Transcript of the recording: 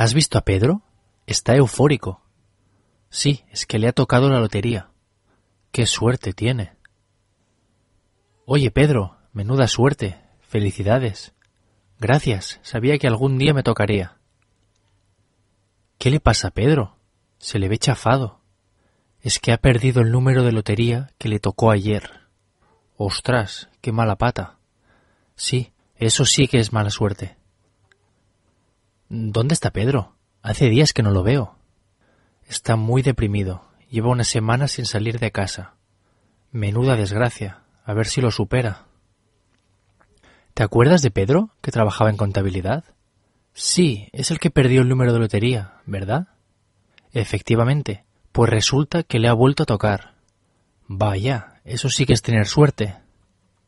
¿Has visto a Pedro? Está eufórico. Sí, es que le ha tocado la lotería. Qué suerte tiene. Oye, Pedro, menuda suerte. Felicidades. Gracias, sabía que algún día me tocaría. ¿Qué le pasa a Pedro? Se le ve chafado. Es que ha perdido el número de lotería que le tocó ayer. Ostras, qué mala pata. Sí, eso sí que es mala suerte. ¿Dónde está Pedro? Hace días que no lo veo. Está muy deprimido. Lleva una semana sin salir de casa. Menuda desgracia. A ver si lo supera. ¿Te acuerdas de Pedro, que trabajaba en contabilidad? Sí, es el que perdió el número de lotería, ¿verdad? Efectivamente, pues resulta que le ha vuelto a tocar. Vaya, eso sí que es tener suerte.